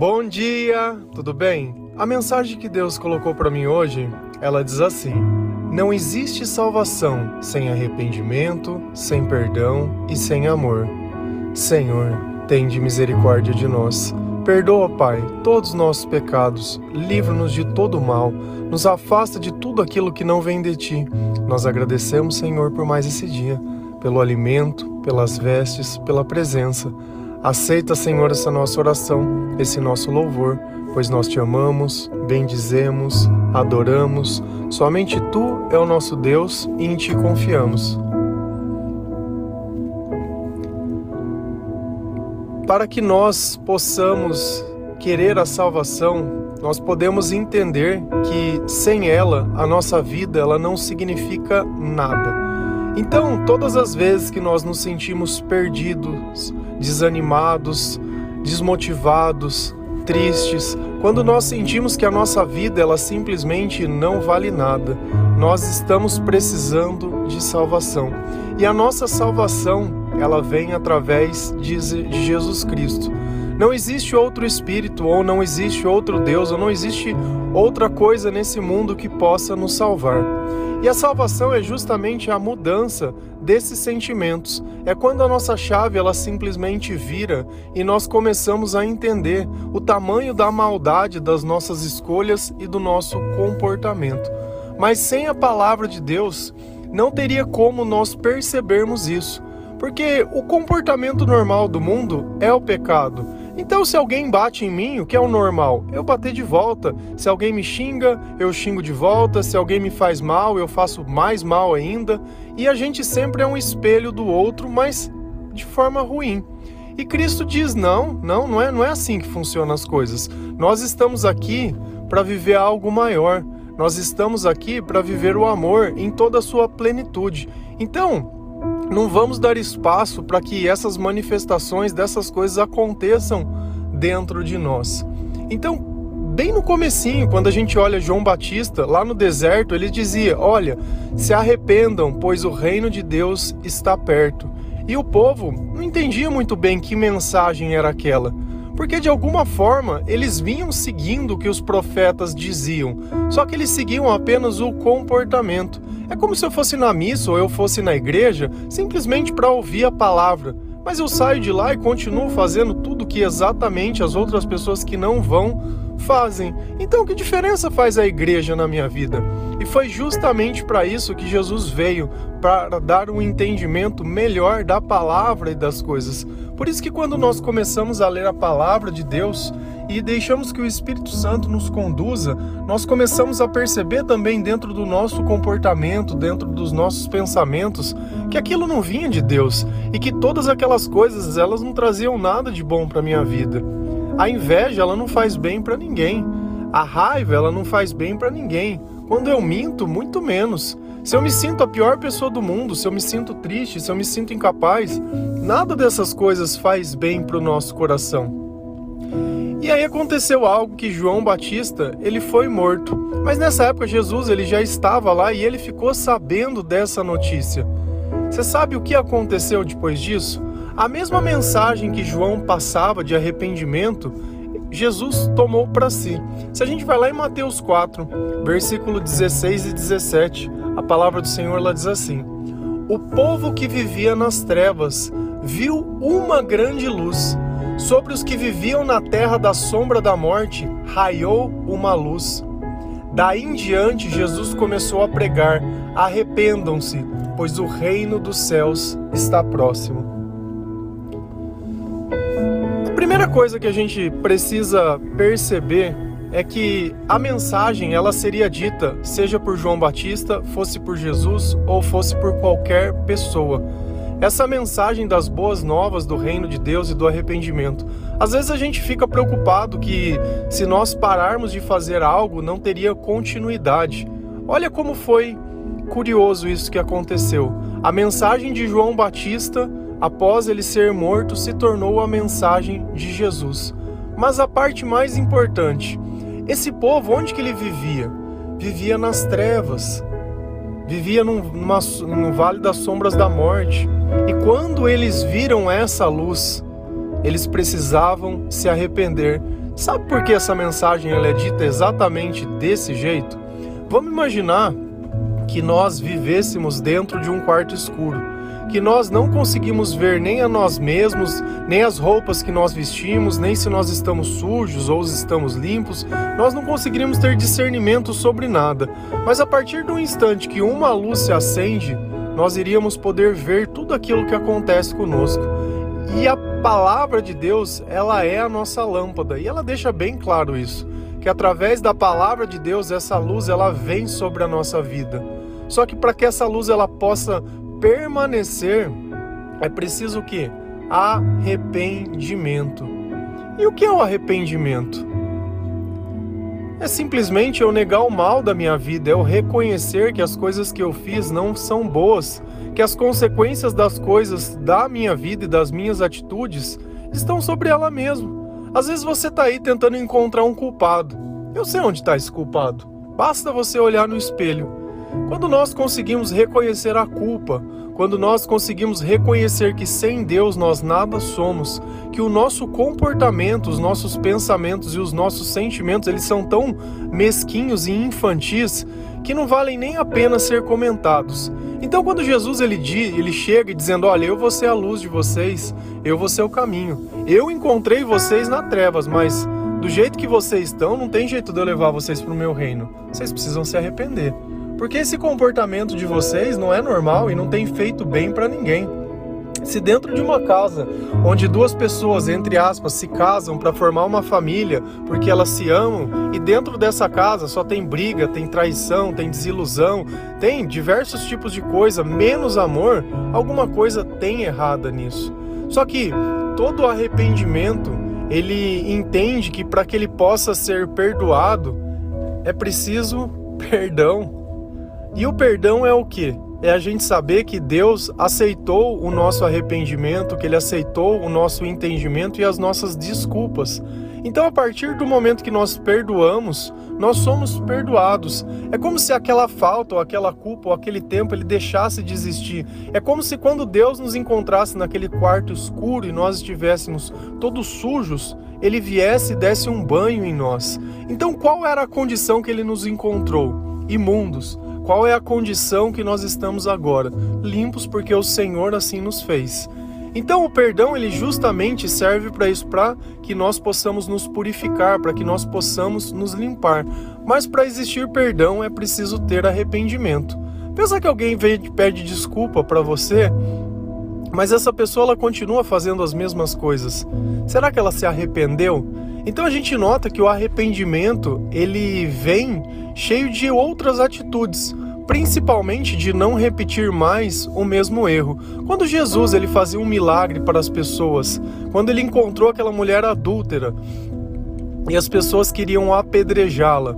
Bom dia, tudo bem? A mensagem que Deus colocou para mim hoje, ela diz assim: Não existe salvação sem arrependimento, sem perdão e sem amor. Senhor, tende misericórdia de nós. Perdoa, Pai, todos os nossos pecados, livra-nos de todo mal, nos afasta de tudo aquilo que não vem de ti. Nós agradecemos, Senhor, por mais esse dia, pelo alimento, pelas vestes, pela presença. Aceita, Senhor, essa nossa oração, esse nosso louvor, pois nós te amamos, bendizemos, adoramos. Somente tu é o nosso Deus e em ti confiamos. Para que nós possamos querer a salvação, nós podemos entender que sem ela a nossa vida ela não significa nada. Então, todas as vezes que nós nos sentimos perdidos, desanimados, desmotivados, tristes, quando nós sentimos que a nossa vida ela simplesmente não vale nada, nós estamos precisando de salvação. E a nossa salvação, ela vem através de Jesus Cristo. Não existe outro espírito ou não existe outro Deus ou não existe outra coisa nesse mundo que possa nos salvar. E a salvação é justamente a mudança desses sentimentos. É quando a nossa chave ela simplesmente vira e nós começamos a entender o tamanho da maldade das nossas escolhas e do nosso comportamento. Mas sem a palavra de Deus, não teria como nós percebermos isso. Porque o comportamento normal do mundo é o pecado. Então, se alguém bate em mim, o que é o normal? Eu bater de volta. Se alguém me xinga, eu xingo de volta. Se alguém me faz mal, eu faço mais mal ainda. E a gente sempre é um espelho do outro, mas de forma ruim. E Cristo diz: não, não, não é, não é assim que funcionam as coisas. Nós estamos aqui para viver algo maior. Nós estamos aqui para viver o amor em toda a sua plenitude. Então, não vamos dar espaço para que essas manifestações dessas coisas aconteçam dentro de nós. Então, bem no comecinho, quando a gente olha João Batista, lá no deserto, ele dizia: "Olha, se arrependam, pois o reino de Deus está perto". E o povo não entendia muito bem que mensagem era aquela porque de alguma forma eles vinham seguindo o que os profetas diziam, só que eles seguiam apenas o comportamento. É como se eu fosse na missa ou eu fosse na igreja simplesmente para ouvir a palavra, mas eu saio de lá e continuo fazendo tudo que exatamente as outras pessoas que não vão fazem. Então, que diferença faz a igreja na minha vida? E foi justamente para isso que Jesus veio para dar um entendimento melhor da palavra e das coisas. Por isso que quando nós começamos a ler a palavra de Deus e deixamos que o Espírito Santo nos conduza, nós começamos a perceber também dentro do nosso comportamento, dentro dos nossos pensamentos, que aquilo não vinha de Deus e que todas aquelas coisas, elas não traziam nada de bom para minha vida. A inveja, ela não faz bem para ninguém. A raiva, ela não faz bem para ninguém. Quando eu minto, muito menos. Se eu me sinto a pior pessoa do mundo, se eu me sinto triste, se eu me sinto incapaz, nada dessas coisas faz bem para o nosso coração. E aí aconteceu algo que João Batista, ele foi morto. Mas nessa época Jesus, ele já estava lá e ele ficou sabendo dessa notícia. Você sabe o que aconteceu depois disso? A mesma mensagem que João passava de arrependimento, Jesus tomou para si. Se a gente vai lá em Mateus 4, versículo 16 e 17, a palavra do Senhor lá diz assim: O povo que vivia nas trevas viu uma grande luz. Sobre os que viviam na terra da sombra da morte, raiou uma luz. Daí em diante, Jesus começou a pregar: Arrependam-se, pois o reino dos céus está próximo. Coisa que a gente precisa perceber é que a mensagem ela seria dita seja por João Batista, fosse por Jesus ou fosse por qualquer pessoa. Essa mensagem das boas novas do reino de Deus e do arrependimento. Às vezes a gente fica preocupado que se nós pararmos de fazer algo não teria continuidade. Olha como foi curioso isso que aconteceu. A mensagem de João Batista após ele ser morto, se tornou a mensagem de Jesus. Mas a parte mais importante, esse povo, onde que ele vivia? Vivia nas trevas, vivia num, numa, no vale das sombras da morte. E quando eles viram essa luz, eles precisavam se arrepender. Sabe por que essa mensagem ela é dita exatamente desse jeito? Vamos imaginar que nós vivêssemos dentro de um quarto escuro, que nós não conseguimos ver nem a nós mesmos, nem as roupas que nós vestimos, nem se nós estamos sujos ou estamos limpos, nós não conseguiríamos ter discernimento sobre nada. Mas a partir do instante que uma luz se acende, nós iríamos poder ver tudo aquilo que acontece conosco. E a palavra de Deus, ela é a nossa lâmpada, e ela deixa bem claro isso, que através da palavra de Deus essa luz ela vem sobre a nossa vida. Só que para que essa luz ela possa permanecer, é preciso o quê? Arrependimento. E o que é o arrependimento? É simplesmente eu negar o mal da minha vida, é eu reconhecer que as coisas que eu fiz não são boas, que as consequências das coisas da minha vida e das minhas atitudes estão sobre ela mesma. Às vezes você está aí tentando encontrar um culpado. Eu sei onde está esse culpado. Basta você olhar no espelho quando nós conseguimos reconhecer a culpa, quando nós conseguimos reconhecer que sem Deus nós nada somos, que o nosso comportamento, os nossos pensamentos e os nossos sentimentos, eles são tão mesquinhos e infantis que não valem nem a pena ser comentados. Então quando Jesus ele ele chega dizendo: "Olha, eu vou ser a luz de vocês, eu vou ser o caminho. Eu encontrei vocês na trevas, mas do jeito que vocês estão, não tem jeito de eu levar vocês para o meu reino. Vocês precisam se arrepender. Porque esse comportamento de vocês não é normal e não tem feito bem para ninguém. Se dentro de uma casa onde duas pessoas, entre aspas, se casam para formar uma família porque elas se amam e dentro dessa casa só tem briga, tem traição, tem desilusão, tem diversos tipos de coisa, menos amor, alguma coisa tem errada nisso. Só que todo arrependimento, ele entende que para que ele possa ser perdoado, é preciso perdão. E o perdão é o que? É a gente saber que Deus aceitou o nosso arrependimento, que Ele aceitou o nosso entendimento e as nossas desculpas. Então, a partir do momento que nós perdoamos, nós somos perdoados. É como se aquela falta, ou aquela culpa, ou aquele tempo ele deixasse de existir. É como se quando Deus nos encontrasse naquele quarto escuro e nós estivéssemos todos sujos, ele viesse e desse um banho em nós. Então, qual era a condição que ele nos encontrou? Imundos qual é a condição que nós estamos agora? Limpos porque o Senhor assim nos fez. Então o perdão ele justamente serve para isso, para que nós possamos nos purificar, para que nós possamos nos limpar. Mas para existir perdão é preciso ter arrependimento. Pensa que alguém vem pede desculpa para você, mas essa pessoa ela continua fazendo as mesmas coisas. Será que ela se arrependeu? Então a gente nota que o arrependimento ele vem cheio de outras atitudes, principalmente de não repetir mais o mesmo erro. Quando Jesus ele fazia um milagre para as pessoas, quando ele encontrou aquela mulher adúltera e as pessoas queriam apedrejá-la,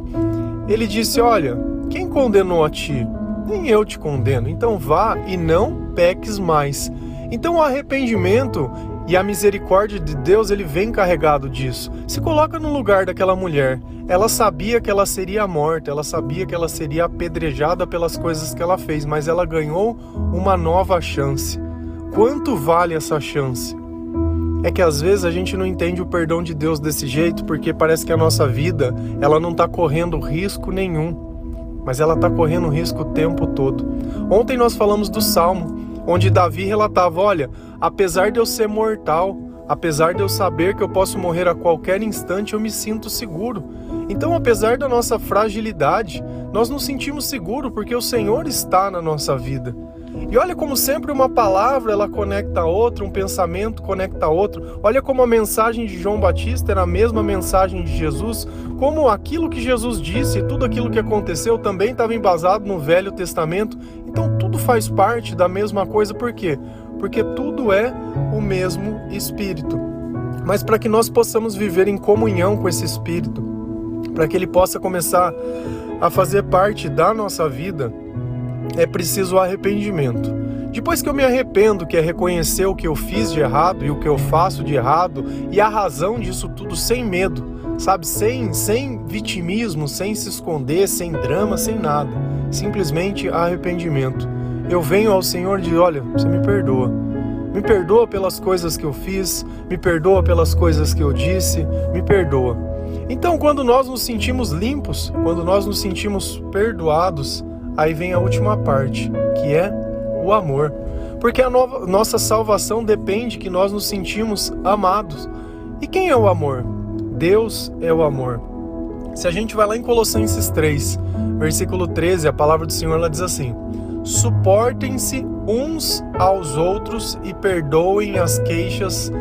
ele disse: Olha, quem condenou a ti? Nem eu te condeno. Então vá e não peques mais. Então o arrependimento e a misericórdia de Deus, ele vem carregado disso. Se coloca no lugar daquela mulher. Ela sabia que ela seria morta, ela sabia que ela seria apedrejada pelas coisas que ela fez, mas ela ganhou uma nova chance. Quanto vale essa chance? É que às vezes a gente não entende o perdão de Deus desse jeito, porque parece que a nossa vida, ela não está correndo risco nenhum, mas ela está correndo risco o tempo todo. Ontem nós falamos do Salmo, onde Davi relatava: Olha, apesar de eu ser mortal, apesar de eu saber que eu posso morrer a qualquer instante, eu me sinto seguro. Então, apesar da nossa fragilidade, nós nos sentimos seguros porque o Senhor está na nossa vida. E olha como sempre uma palavra ela conecta a outra, um pensamento conecta a outro. Olha como a mensagem de João Batista era a mesma mensagem de Jesus, como aquilo que Jesus disse, tudo aquilo que aconteceu também estava embasado no Velho Testamento. Então tudo faz parte da mesma coisa, por quê? Porque tudo é o mesmo Espírito. Mas para que nós possamos viver em comunhão com esse Espírito, para que ele possa começar a fazer parte da nossa vida, é preciso arrependimento. Depois que eu me arrependo, que é reconhecer o que eu fiz de errado e o que eu faço de errado e a razão disso tudo sem medo, sabe? Sem, sem vitimismo, sem se esconder, sem drama, sem nada. Simplesmente arrependimento. Eu venho ao Senhor e digo: olha, você me perdoa. Me perdoa pelas coisas que eu fiz, me perdoa pelas coisas que eu disse, me perdoa. Então, quando nós nos sentimos limpos, quando nós nos sentimos perdoados, aí vem a última parte, que é o amor. Porque a nova, nossa salvação depende que nós nos sentimos amados. E quem é o amor? Deus é o amor. Se a gente vai lá em Colossenses 3, versículo 13, a palavra do Senhor ela diz assim: Suportem-se uns aos outros e perdoem as queixas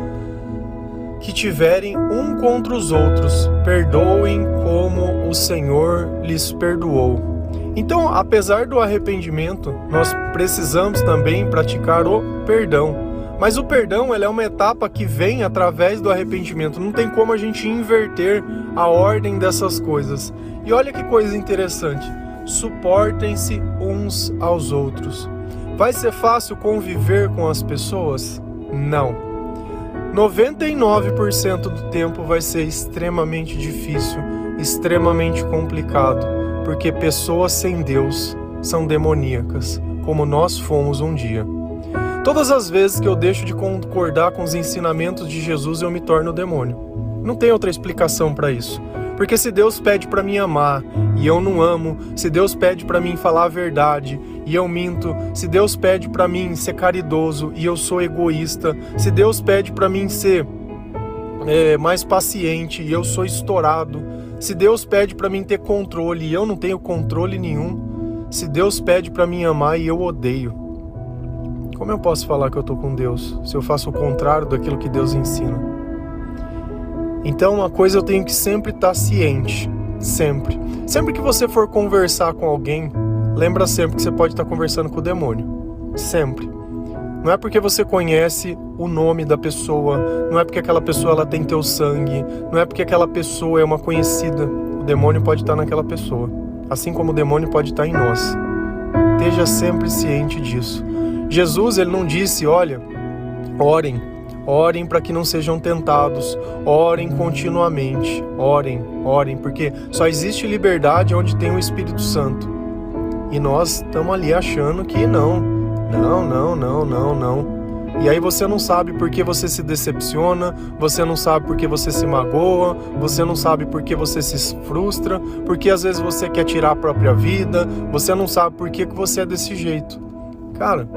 que tiverem um contra os outros. Perdoem como o Senhor lhes perdoou. Então, apesar do arrependimento, nós precisamos também praticar o perdão. Mas o perdão é uma etapa que vem através do arrependimento. Não tem como a gente inverter a ordem dessas coisas. E olha que coisa interessante. Suportem-se uns aos outros. Vai ser fácil conviver com as pessoas? Não. 99% do tempo vai ser extremamente difícil, extremamente complicado, porque pessoas sem Deus são demoníacas, como nós fomos um dia. Todas as vezes que eu deixo de concordar com os ensinamentos de Jesus, eu me torno demônio. Não tem outra explicação para isso. Porque se Deus pede para mim amar e eu não amo, se Deus pede para mim falar a verdade e eu minto, se Deus pede para mim ser caridoso e eu sou egoísta, se Deus pede para mim ser é, mais paciente e eu sou estourado, se Deus pede para mim ter controle e eu não tenho controle nenhum, se Deus pede para mim amar e eu odeio, como eu posso falar que eu estou com Deus se eu faço o contrário daquilo que Deus ensina? Então, uma coisa eu tenho que sempre estar tá ciente, sempre. Sempre que você for conversar com alguém, lembra sempre que você pode estar tá conversando com o demônio. Sempre. Não é porque você conhece o nome da pessoa, não é porque aquela pessoa ela tem teu sangue, não é porque aquela pessoa é uma conhecida. O demônio pode estar naquela pessoa, assim como o demônio pode estar em nós. Esteja sempre ciente disso. Jesus ele não disse, olha, orem, orem para que não sejam tentados, orem continuamente, orem, orem, porque só existe liberdade onde tem o Espírito Santo. E nós estamos ali achando que não, não, não, não, não, não. E aí você não sabe por que você se decepciona, você não sabe por que você se magoa, você não sabe por que você se frustra, porque às vezes você quer tirar a própria vida, você não sabe por que, que você é desse jeito. Cara,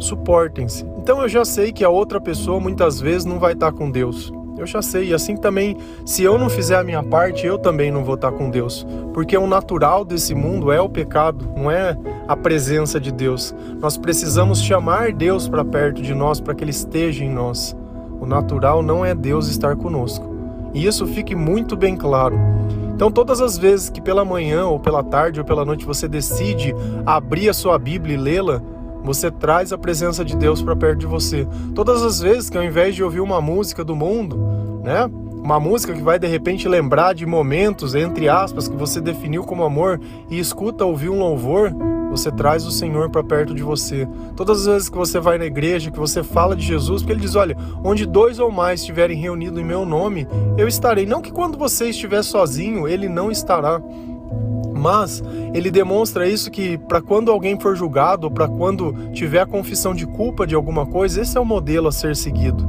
suportem-se. Então eu já sei que a outra pessoa muitas vezes não vai estar com Deus. Eu já sei, e assim também, se eu não fizer a minha parte, eu também não vou estar com Deus. Porque o natural desse mundo é o pecado, não é a presença de Deus. Nós precisamos chamar Deus para perto de nós, para que Ele esteja em nós. O natural não é Deus estar conosco. E isso fique muito bem claro. Então, todas as vezes que pela manhã, ou pela tarde, ou pela noite você decide abrir a sua Bíblia e lê-la, você traz a presença de Deus para perto de você. Todas as vezes que ao invés de ouvir uma música do mundo, né? Uma música que vai de repente lembrar de momentos, entre aspas, que você definiu como amor e escuta ouvir um louvor, você traz o Senhor para perto de você. Todas as vezes que você vai na igreja, que você fala de Jesus, porque ele diz: Olha, onde dois ou mais estiverem reunidos em meu nome, eu estarei. Não que quando você estiver sozinho, ele não estará. Mas ele demonstra isso que para quando alguém for julgado, para quando tiver a confissão de culpa de alguma coisa, esse é o modelo a ser seguido.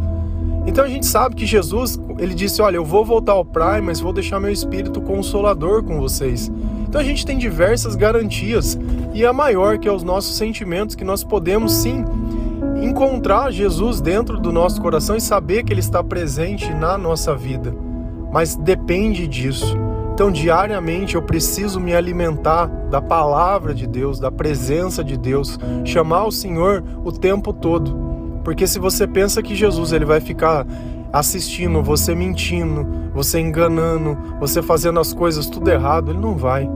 Então a gente sabe que Jesus, ele disse: "Olha, eu vou voltar ao Pai, mas vou deixar meu espírito consolador com vocês". Então a gente tem diversas garantias e a maior que é os nossos sentimentos que nós podemos sim encontrar Jesus dentro do nosso coração e saber que ele está presente na nossa vida. Mas depende disso. Então, diariamente eu preciso me alimentar da palavra de Deus, da presença de Deus, chamar o Senhor o tempo todo. Porque se você pensa que Jesus ele vai ficar assistindo você mentindo, você enganando, você fazendo as coisas tudo errado, ele não vai.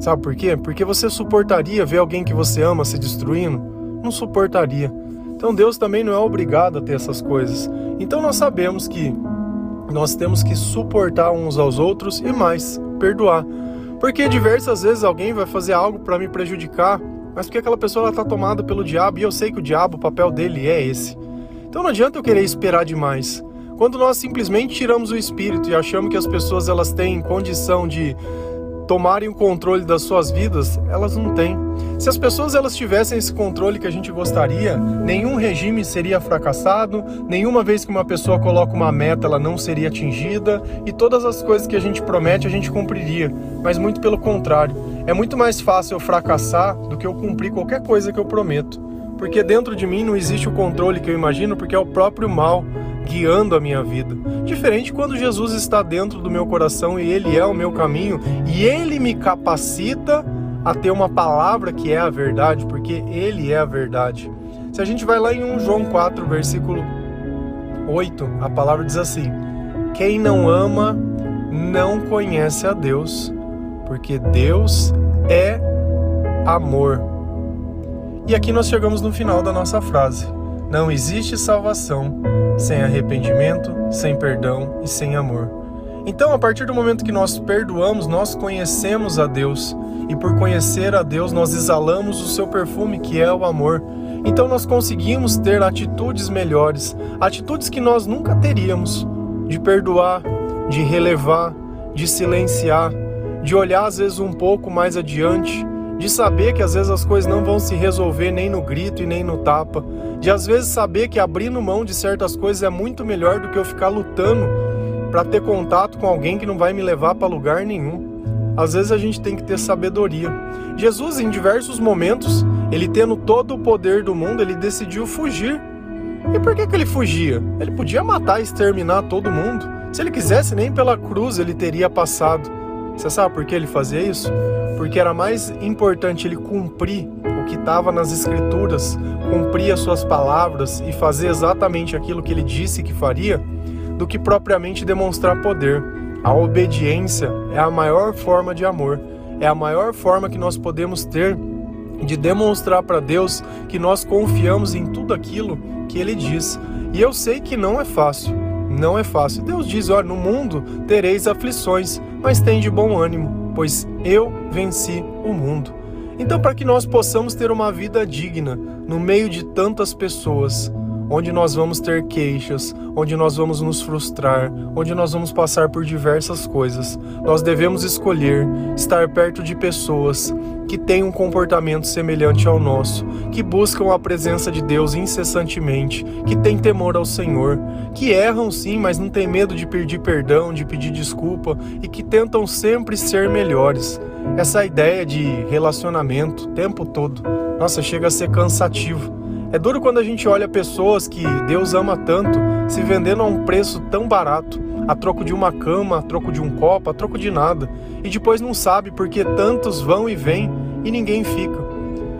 Sabe por quê? Porque você suportaria ver alguém que você ama se destruindo? Não suportaria. Então Deus também não é obrigado a ter essas coisas. Então nós sabemos que nós temos que suportar uns aos outros e mais, perdoar. Porque diversas vezes alguém vai fazer algo para me prejudicar, mas porque aquela pessoa está tomada pelo diabo e eu sei que o diabo, o papel dele é esse. Então não adianta eu querer esperar demais. Quando nós simplesmente tiramos o espírito e achamos que as pessoas elas têm condição de tomarem o controle das suas vidas, elas não têm. Se as pessoas elas tivessem esse controle que a gente gostaria, nenhum regime seria fracassado, nenhuma vez que uma pessoa coloca uma meta, ela não seria atingida e todas as coisas que a gente promete a gente cumpriria. Mas muito pelo contrário, é muito mais fácil eu fracassar do que eu cumprir qualquer coisa que eu prometo. Porque dentro de mim não existe o controle que eu imagino, porque é o próprio mal guiando a minha vida. Diferente quando Jesus está dentro do meu coração e Ele é o meu caminho e Ele me capacita a ter uma palavra que é a verdade, porque Ele é a verdade. Se a gente vai lá em 1 João 4, versículo 8, a palavra diz assim: Quem não ama não conhece a Deus, porque Deus é amor. E aqui nós chegamos no final da nossa frase. Não existe salvação sem arrependimento, sem perdão e sem amor. Então, a partir do momento que nós perdoamos, nós conhecemos a Deus, e por conhecer a Deus, nós exalamos o seu perfume, que é o amor. Então, nós conseguimos ter atitudes melhores, atitudes que nós nunca teríamos, de perdoar, de relevar, de silenciar, de olhar às vezes um pouco mais adiante, de saber que às vezes as coisas não vão se resolver nem no grito e nem no tapa, de às vezes saber que abrindo mão de certas coisas é muito melhor do que eu ficar lutando para ter contato com alguém que não vai me levar para lugar nenhum. Às vezes a gente tem que ter sabedoria. Jesus, em diversos momentos, ele tendo todo o poder do mundo, ele decidiu fugir. E por que, que ele fugia? Ele podia matar e exterminar todo mundo. Se ele quisesse, nem pela cruz ele teria passado. Você sabe por que ele fazia isso? porque era mais importante ele cumprir o que estava nas Escrituras, cumprir as suas palavras e fazer exatamente aquilo que ele disse que faria, do que propriamente demonstrar poder. A obediência é a maior forma de amor, é a maior forma que nós podemos ter de demonstrar para Deus que nós confiamos em tudo aquilo que Ele diz. E eu sei que não é fácil, não é fácil. Deus diz: olha, no mundo tereis aflições, mas tem de bom ânimo pois eu venci o mundo. Então, para que nós possamos ter uma vida digna no meio de tantas pessoas, onde nós vamos ter queixas, onde nós vamos nos frustrar, onde nós vamos passar por diversas coisas. Nós devemos escolher estar perto de pessoas que têm um comportamento semelhante ao nosso, que buscam a presença de Deus incessantemente, que têm temor ao Senhor, que erram sim, mas não têm medo de pedir perdão, de pedir desculpa e que tentam sempre ser melhores. Essa ideia de relacionamento o tempo todo, nossa, chega a ser cansativo é duro quando a gente olha pessoas que Deus ama tanto se vendendo a um preço tão barato, a troco de uma cama, a troco de um copo, a troco de nada, e depois não sabe porque tantos vão e vêm e ninguém fica.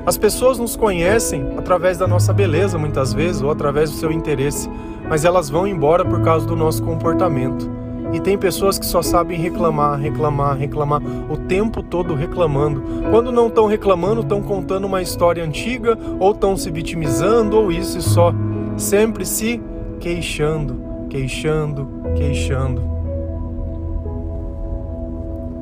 As pessoas nos conhecem através da nossa beleza, muitas vezes, ou através do seu interesse, mas elas vão embora por causa do nosso comportamento. E tem pessoas que só sabem reclamar, reclamar, reclamar, o tempo todo reclamando. Quando não estão reclamando, estão contando uma história antiga, ou estão se vitimizando, ou isso e só. Sempre se queixando, queixando, queixando.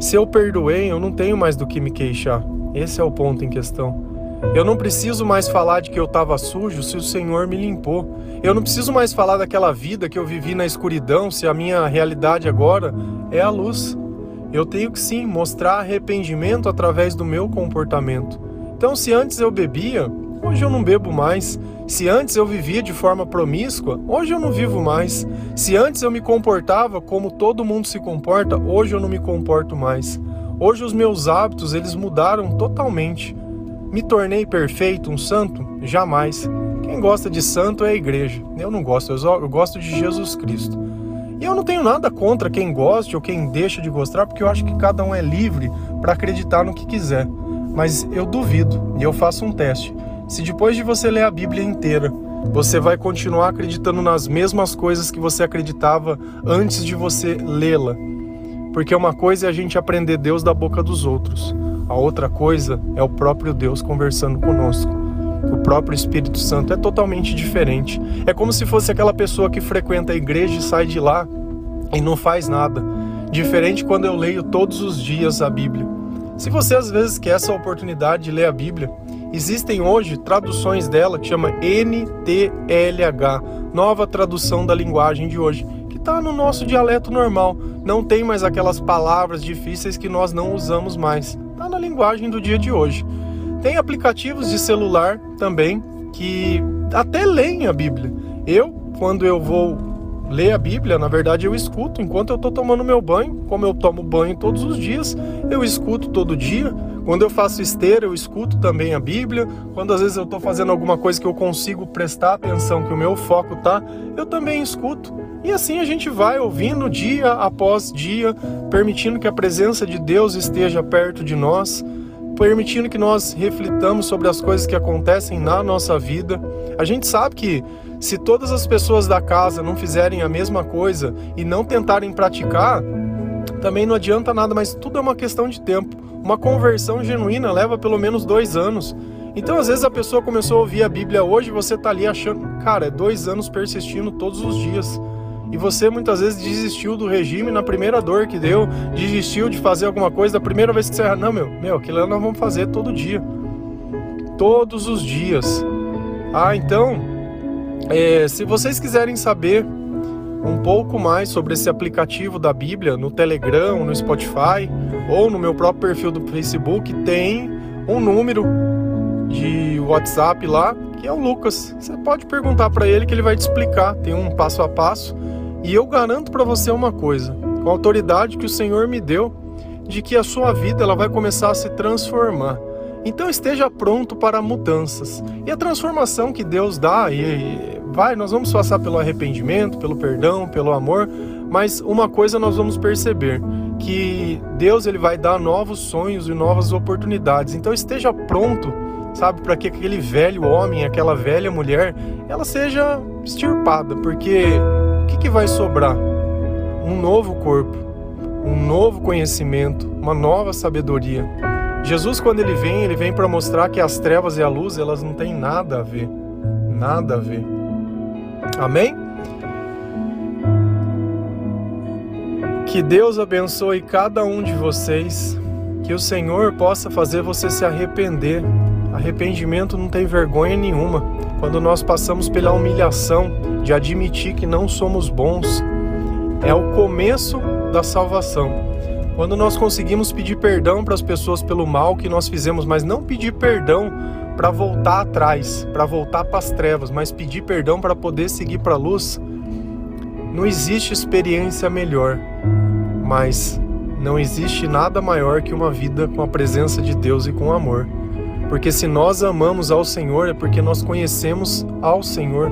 Se eu perdoei, eu não tenho mais do que me queixar. Esse é o ponto em questão. Eu não preciso mais falar de que eu estava sujo se o Senhor me limpou. Eu não preciso mais falar daquela vida que eu vivi na escuridão se a minha realidade agora é a luz. Eu tenho que sim mostrar arrependimento através do meu comportamento. Então, se antes eu bebia, hoje eu não bebo mais. Se antes eu vivia de forma promíscua, hoje eu não vivo mais. Se antes eu me comportava como todo mundo se comporta, hoje eu não me comporto mais. Hoje os meus hábitos, eles mudaram totalmente. Me tornei perfeito, um santo? Jamais. Quem gosta de santo é a igreja. Eu não gosto, eu gosto de Jesus Cristo. E eu não tenho nada contra quem goste ou quem deixa de gostar, porque eu acho que cada um é livre para acreditar no que quiser. Mas eu duvido, e eu faço um teste. Se depois de você ler a Bíblia inteira, você vai continuar acreditando nas mesmas coisas que você acreditava antes de você lê-la. Porque uma coisa é a gente aprender Deus da boca dos outros. A outra coisa é o próprio Deus conversando conosco. O próprio Espírito Santo é totalmente diferente. É como se fosse aquela pessoa que frequenta a igreja e sai de lá e não faz nada. Diferente quando eu leio todos os dias a Bíblia. Se você às vezes quer essa oportunidade de ler a Bíblia, existem hoje traduções dela que chama NTLH, nova tradução da linguagem de hoje, está no nosso dialeto normal. Não tem mais aquelas palavras difíceis que nós não usamos mais. Está na linguagem do dia de hoje. Tem aplicativos de celular também que até leem a Bíblia. Eu, quando eu vou ler a Bíblia, na verdade eu escuto enquanto eu estou tomando meu banho, como eu tomo banho todos os dias, eu escuto todo dia. Quando eu faço esteira, eu escuto também a Bíblia. Quando às vezes eu estou fazendo alguma coisa que eu consigo prestar atenção, que o meu foco tá, eu também escuto. E assim a gente vai ouvindo dia após dia, permitindo que a presença de Deus esteja perto de nós, permitindo que nós reflitamos sobre as coisas que acontecem na nossa vida. A gente sabe que se todas as pessoas da casa não fizerem a mesma coisa e não tentarem praticar, também não adianta nada, mas tudo é uma questão de tempo. Uma conversão genuína leva pelo menos dois anos. Então, às vezes, a pessoa começou a ouvir a Bíblia hoje, você tá ali achando, cara, é dois anos persistindo todos os dias. E você muitas vezes desistiu do regime na primeira dor que deu, desistiu de fazer alguma coisa da primeira vez que você. Não, meu, meu, aquilo nós vamos fazer todo dia. Todos os dias. Ah, então, é, se vocês quiserem saber um pouco mais sobre esse aplicativo da Bíblia no Telegram, no Spotify ou no meu próprio perfil do Facebook, tem um número de WhatsApp lá, que é o Lucas. Você pode perguntar para ele que ele vai te explicar, tem um passo a passo. E eu garanto para você uma coisa, com a autoridade que o Senhor me deu, de que a sua vida ela vai começar a se transformar. Então esteja pronto para mudanças. E a transformação que Deus dá, e, vai, nós vamos passar pelo arrependimento, pelo perdão, pelo amor, mas uma coisa nós vamos perceber, que Deus ele vai dar novos sonhos e novas oportunidades. Então esteja pronto, sabe, para que aquele velho homem, aquela velha mulher, ela seja extirpada, porque que, que vai sobrar? Um novo corpo, um novo conhecimento, uma nova sabedoria. Jesus, quando ele vem, ele vem para mostrar que as trevas e a luz, elas não têm nada a ver. Nada a ver. Amém? Que Deus abençoe cada um de vocês. Que o Senhor possa fazer você se arrepender. Arrependimento não tem vergonha nenhuma. Quando nós passamos pela humilhação de admitir que não somos bons, é o começo da salvação. Quando nós conseguimos pedir perdão para as pessoas pelo mal que nós fizemos, mas não pedir perdão para voltar atrás, para voltar para as trevas, mas pedir perdão para poder seguir para a luz, não existe experiência melhor, mas não existe nada maior que uma vida com a presença de Deus e com amor. Porque se nós amamos ao Senhor é porque nós conhecemos ao Senhor,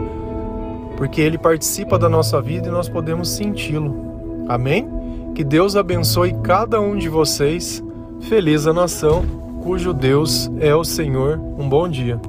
porque Ele participa da nossa vida e nós podemos senti-lo. Amém? Que Deus abençoe cada um de vocês. Feliz a nação cujo Deus é o Senhor. Um bom dia.